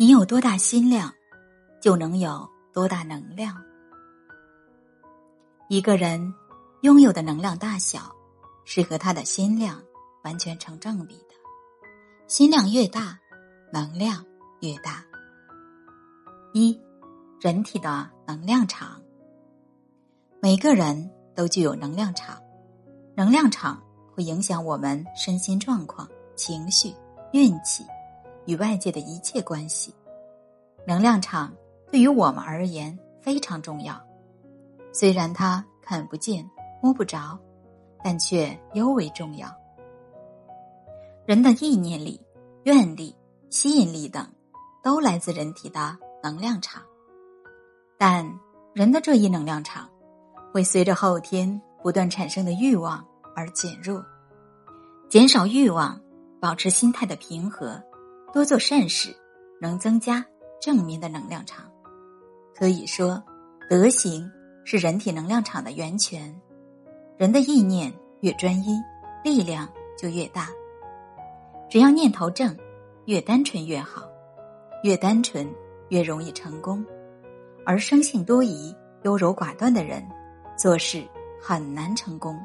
你有多大心量，就能有多大能量。一个人拥有的能量大小，是和他的心量完全成正比的。心量越大，能量越大。一，人体的能量场。每个人都具有能量场，能量场会影响我们身心状况、情绪、运气与外界的一切关系。能量场对于我们而言非常重要。虽然它看不见、摸不着，但却尤为重要。人的意念力、愿力、吸引力等，都来自人体的能量场。但人的这一能量场，会随着后天不断产生的欲望而减弱。减少欲望，保持心态的平和，多做善事，能增加正面的能量场。可以说，德行。是人体能量场的源泉，人的意念越专一，力量就越大。只要念头正，越单纯越好，越单纯越容易成功。而生性多疑、优柔寡断的人，做事很难成功。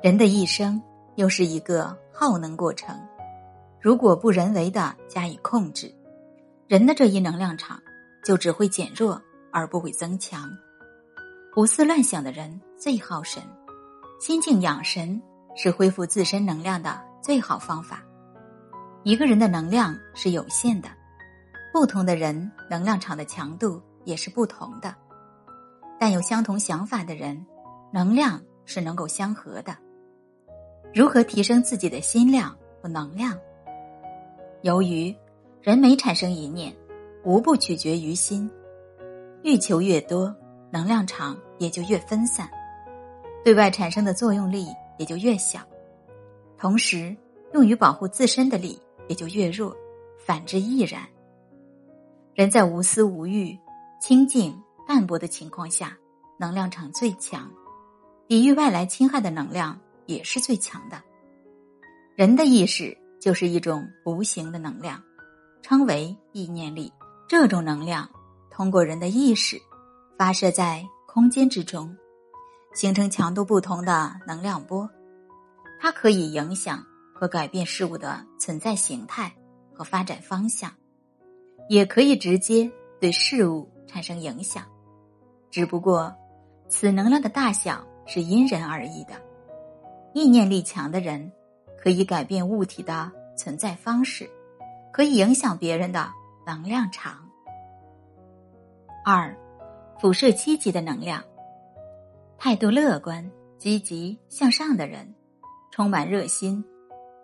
人的一生又是一个耗能过程，如果不人为的加以控制，人的这一能量场就只会减弱而不会增强。胡思乱想的人最耗神，心静养神是恢复自身能量的最好方法。一个人的能量是有限的，不同的人能量场的强度也是不同的，但有相同想法的人，能量是能够相合的。如何提升自己的心量和能量？由于人每产生一念，无不取决于心，欲求越多。能量场也就越分散，对外产生的作用力也就越小，同时用于保护自身的力也就越弱，反之亦然。人在无私无欲、清净淡泊的情况下，能量场最强，抵御外来侵害的能量也是最强的。人的意识就是一种无形的能量，称为意念力。这种能量通过人的意识。发射在空间之中，形成强度不同的能量波。它可以影响和改变事物的存在形态和发展方向，也可以直接对事物产生影响。只不过，此能量的大小是因人而异的。意念力强的人，可以改变物体的存在方式，可以影响别人的能量场。二。辐射积极的能量，态度乐观、积极向上的人，充满热心、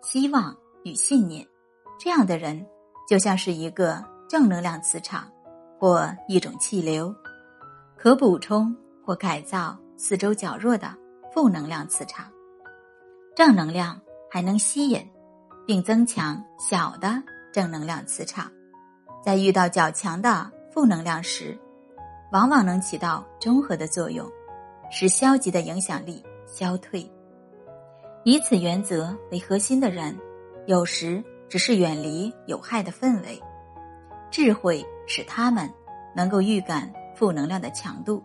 希望与信念。这样的人就像是一个正能量磁场或一种气流，可补充或改造四周较弱的负能量磁场。正能量还能吸引并增强小的正能量磁场，在遇到较强的负能量时。往往能起到中和的作用，使消极的影响力消退。以此原则为核心的人，有时只是远离有害的氛围。智慧使他们能够预感负能量的强度，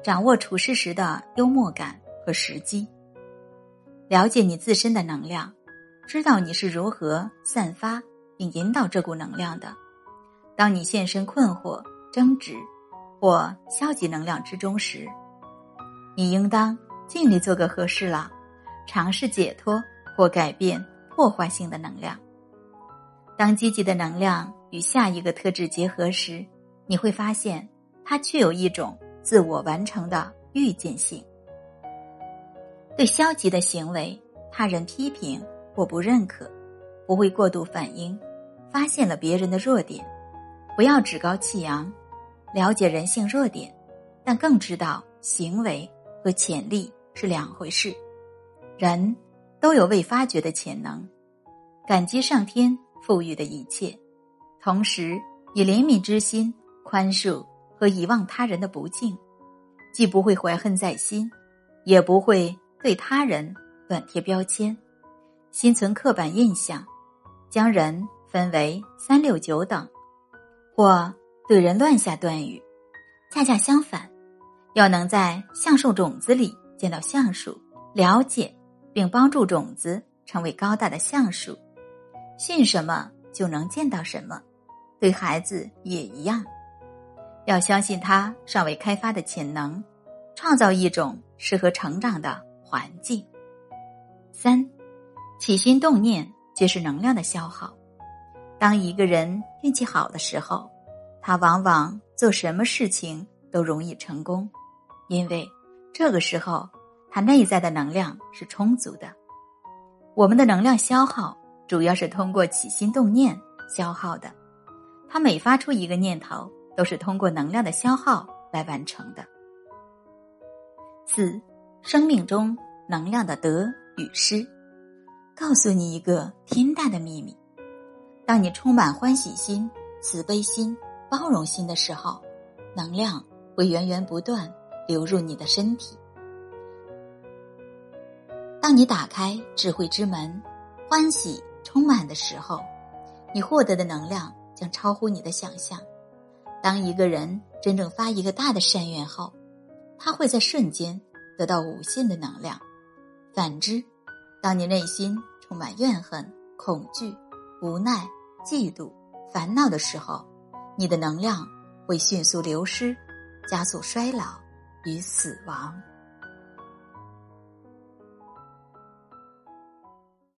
掌握处事时的幽默感和时机，了解你自身的能量，知道你是如何散发并引导这股能量的。当你现身困惑、争执。或消极能量之中时，你应当尽力做个合适了，尝试解脱或改变破坏性的能量。当积极的能量与下一个特质结合时，你会发现它具有一种自我完成的预见性。对消极的行为，他人批评或不认可，不会过度反应，发现了别人的弱点，不要趾高气扬。了解人性弱点，但更知道行为和潜力是两回事。人都有未发掘的潜能，感激上天赋予的一切，同时以怜悯之心宽恕和遗忘他人的不敬，既不会怀恨在心，也不会对他人乱贴标签，心存刻板印象，将人分为三六九等，或对人乱下断语。恰恰相反，要能在橡树种子里见到橡树，了解并帮助种子成为高大的橡树。信什么就能见到什么，对孩子也一样。要相信他尚未开发的潜能，创造一种适合成长的环境。三，起心动念皆是能量的消耗。当一个人运气好的时候，他往往做什么事情都容易成功，因为这个时候他内在的能量是充足的。我们的能量消耗主要是通过起心动念消耗的，他每发出一个念头。都是通过能量的消耗来完成的。四，生命中能量的得与失，告诉你一个天大的秘密：当你充满欢喜心、慈悲心、包容心的时候，能量会源源不断流入你的身体。当你打开智慧之门，欢喜充满的时候，你获得的能量将超乎你的想象。当一个人真正发一个大的善愿后，他会在瞬间得到无限的能量。反之，当你内心充满怨恨、恐惧、无奈、嫉妒、烦恼的时候，你的能量会迅速流失，加速衰老与死亡。